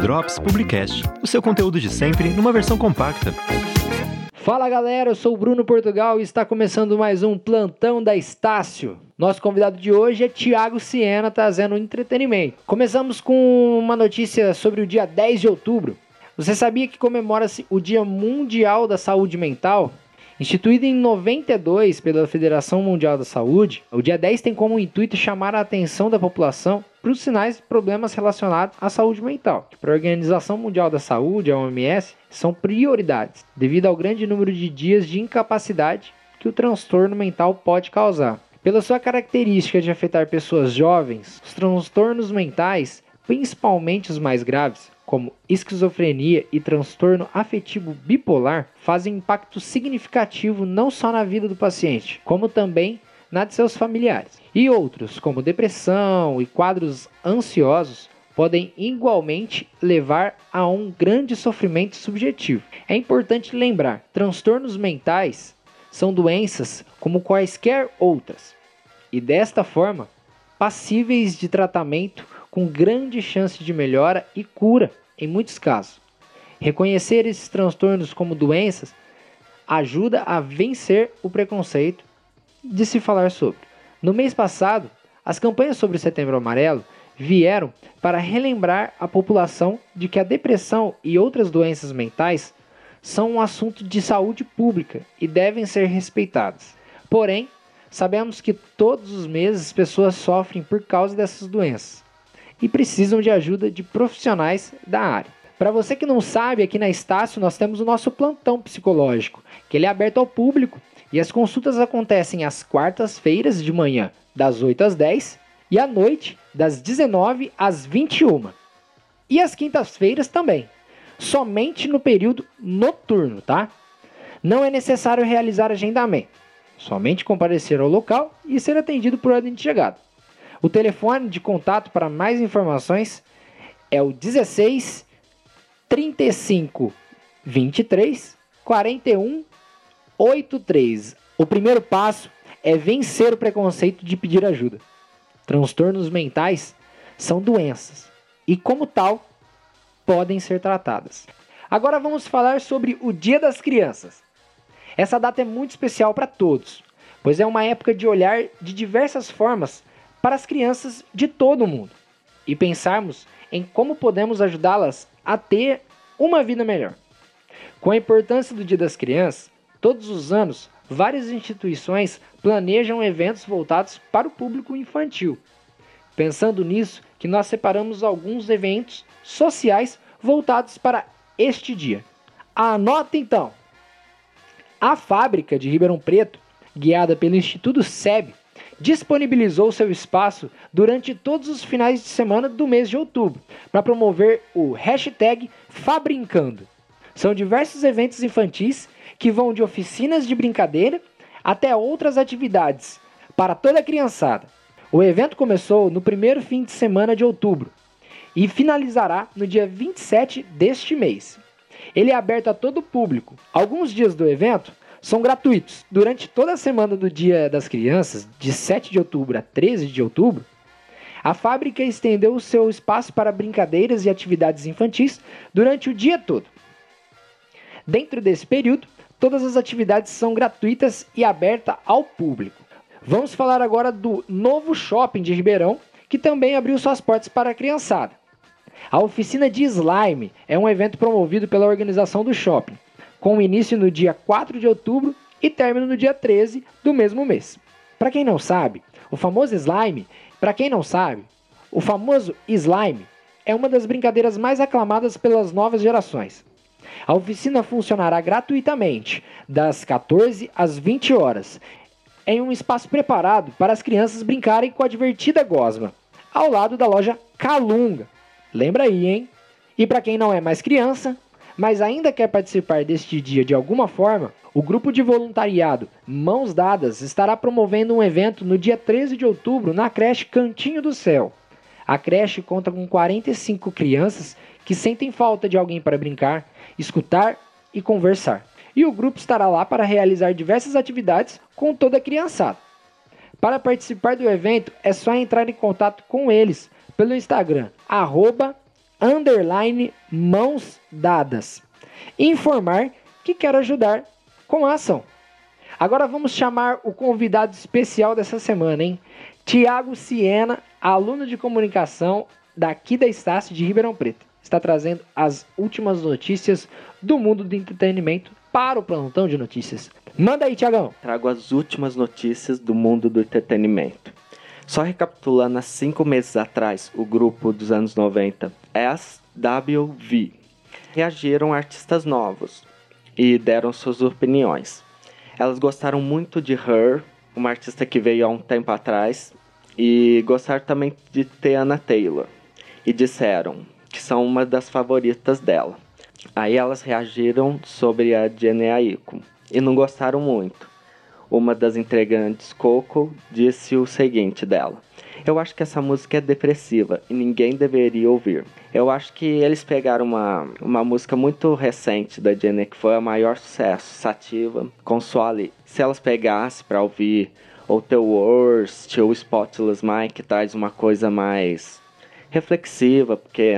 Drops Publicast, o seu conteúdo de sempre numa versão compacta. Fala galera, eu sou o Bruno Portugal e está começando mais um Plantão da Estácio. Nosso convidado de hoje é Tiago Siena, trazendo entretenimento. Começamos com uma notícia sobre o dia 10 de outubro. Você sabia que comemora-se o Dia Mundial da Saúde Mental? Instituído em 92 pela Federação Mundial da Saúde, o dia 10 tem como intuito chamar a atenção da população para os sinais de problemas relacionados à saúde mental. Para a Organização Mundial da Saúde, a OMS, são prioridades, devido ao grande número de dias de incapacidade que o transtorno mental pode causar. Pela sua característica de afetar pessoas jovens, os transtornos mentais, principalmente os mais graves, como esquizofrenia e transtorno afetivo bipolar, fazem impacto significativo não só na vida do paciente, como também na de seus familiares. E outros, como depressão e quadros ansiosos, podem igualmente levar a um grande sofrimento subjetivo. É importante lembrar: transtornos mentais são doenças como quaisquer outras, e desta forma, passíveis de tratamento com grande chance de melhora e cura em muitos casos. Reconhecer esses transtornos como doenças ajuda a vencer o preconceito de se falar sobre. No mês passado, as campanhas sobre o Setembro Amarelo vieram para relembrar a população de que a depressão e outras doenças mentais são um assunto de saúde pública e devem ser respeitadas. Porém, sabemos que todos os meses pessoas sofrem por causa dessas doenças e precisam de ajuda de profissionais da área. Para você que não sabe, aqui na Estácio nós temos o nosso plantão psicológico, que ele é aberto ao público e as consultas acontecem às quartas-feiras de manhã, das 8 às 10 e à noite, das 19 às 21. E às quintas-feiras também, somente no período noturno, tá? Não é necessário realizar agendamento, somente comparecer ao local e ser atendido por ordem de chegada. O telefone de contato para mais informações é o 16 35 23 41 83. O primeiro passo é vencer o preconceito de pedir ajuda. Transtornos mentais são doenças e, como tal, podem ser tratadas. Agora vamos falar sobre o Dia das Crianças. Essa data é muito especial para todos, pois é uma época de olhar de diversas formas para as crianças de todo o mundo e pensarmos em como podemos ajudá-las a ter uma vida melhor. Com a importância do Dia das Crianças, todos os anos várias instituições planejam eventos voltados para o público infantil. Pensando nisso, que nós separamos alguns eventos sociais voltados para este dia. Anota então! A fábrica de Ribeirão Preto, guiada pelo Instituto SEB, disponibilizou seu espaço durante todos os finais de semana do mês de outubro para promover o hashtag Fabrincando. São diversos eventos infantis que vão de oficinas de brincadeira até outras atividades para toda a criançada. O evento começou no primeiro fim de semana de outubro e finalizará no dia 27 deste mês. Ele é aberto a todo o público. Alguns dias do evento são gratuitos. Durante toda a semana do Dia das Crianças, de 7 de outubro a 13 de outubro, a fábrica estendeu o seu espaço para brincadeiras e atividades infantis durante o dia todo. Dentro desse período, todas as atividades são gratuitas e abertas ao público. Vamos falar agora do novo shopping de Ribeirão, que também abriu suas portas para a criançada. A oficina de slime é um evento promovido pela organização do shopping com início no dia 4 de outubro e término no dia 13 do mesmo mês. Para quem não sabe, o famoso slime, para quem não sabe, o famoso slime é uma das brincadeiras mais aclamadas pelas novas gerações. A oficina funcionará gratuitamente das 14 às 20 horas, em um espaço preparado para as crianças brincarem com a divertida gosma, ao lado da loja Calunga. Lembra aí, hein? E para quem não é mais criança, mas ainda quer participar deste dia de alguma forma, o grupo de voluntariado Mãos Dadas estará promovendo um evento no dia 13 de outubro na creche Cantinho do Céu. A creche conta com 45 crianças que sentem falta de alguém para brincar, escutar e conversar. E o grupo estará lá para realizar diversas atividades com toda a criançada. Para participar do evento é só entrar em contato com eles pelo Instagram, arroba, underline, mãos dadas. Informar que quer ajudar com a ação. Agora vamos chamar o convidado especial dessa semana, hein? Tiago Siena, aluno de comunicação daqui da Estácio de Ribeirão Preto. Está trazendo as últimas notícias do mundo do entretenimento para o plantão de notícias. Manda aí, Tiagão. Trago as últimas notícias do mundo do entretenimento. Só recapitulando, há cinco meses atrás, o grupo dos anos 90, SWV, reagiram artistas novos e deram suas opiniões. Elas gostaram muito de Her, uma artista que veio há um tempo atrás, e gostaram também de Tiana Taylor. E disseram que são uma das favoritas dela. Aí elas reagiram sobre a Jenny Aiko e não gostaram muito. Uma das integrantes, Coco, disse o seguinte dela: Eu acho que essa música é depressiva e ninguém deveria ouvir. Eu acho que eles pegaram uma, uma música muito recente da Jenny, que foi a maior sucesso, Sativa, Console. Se elas pegassem para ouvir ou The Worst ou Spotless Mind, que traz uma coisa mais reflexiva, porque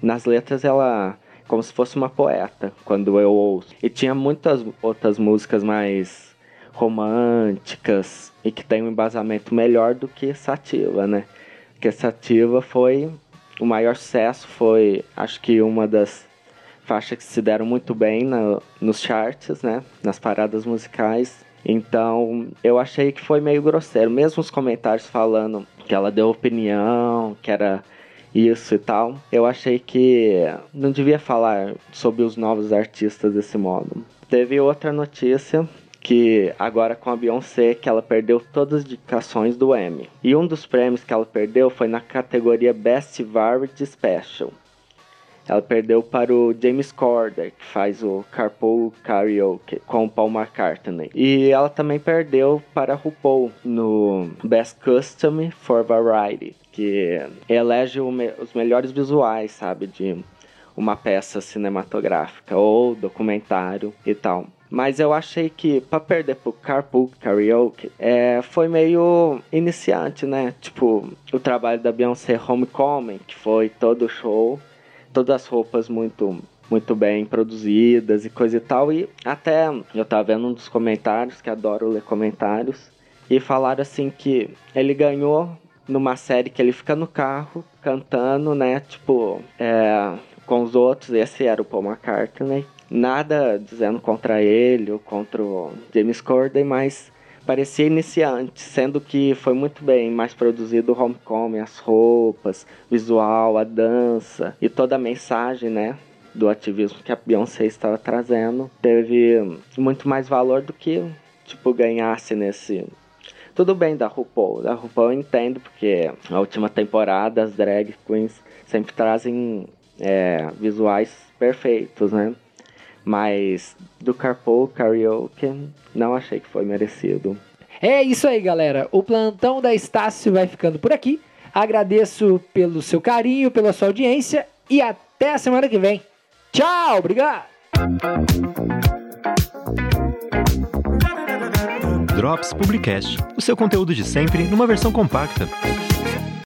nas letras ela como se fosse uma poeta quando eu ouço. E tinha muitas outras músicas mais românticas e que tem um embasamento melhor do que Sativa, né? Porque Sativa foi o maior sucesso, foi acho que uma das faixas que se deram muito bem na, nos charts, né? Nas paradas musicais. Então eu achei que foi meio grosseiro, mesmo os comentários falando que ela deu opinião, que era isso e tal. Eu achei que não devia falar sobre os novos artistas desse modo. Teve outra notícia que agora com a Beyoncé que ela perdeu todas as indicações do Emmy. E um dos prêmios que ela perdeu foi na categoria Best Variety Special. Ela perdeu para o James Corder, que faz o Carpool Karaoke com o Paul McCartney. E ela também perdeu para RuPaul no Best Costume for Variety, que elege os melhores visuais, sabe, de uma peça cinematográfica ou documentário e tal. Mas eu achei que para perder pro Carpool Karaoke é, foi meio iniciante, né? Tipo, o trabalho da Beyoncé Homecoming, que foi todo show, todas as roupas muito muito bem produzidas e coisa e tal. E até eu tava vendo um dos comentários, que adoro ler comentários, e falaram assim que ele ganhou numa série que ele fica no carro cantando, né? Tipo, é, com os outros. Esse era o Paul McCartney nada dizendo contra ele ou contra o James Corden, mas parecia iniciante, sendo que foi muito bem mais produzido o Homecoming, as roupas, visual, a dança e toda a mensagem, né? Do ativismo que a Beyoncé estava trazendo teve muito mais valor do que, tipo, ganhasse nesse. Tudo bem da RuPaul. Da RuPaul eu entendo, porque a última temporada as drag queens sempre trazem é, visuais perfeitos, né? Mas do Carpool Karaoke, não achei que foi merecido. É isso aí, galera. O plantão da Estácio vai ficando por aqui. Agradeço pelo seu carinho, pela sua audiência e até a semana que vem. Tchau, obrigado! Drops Publicast, o seu conteúdo de sempre numa versão compacta.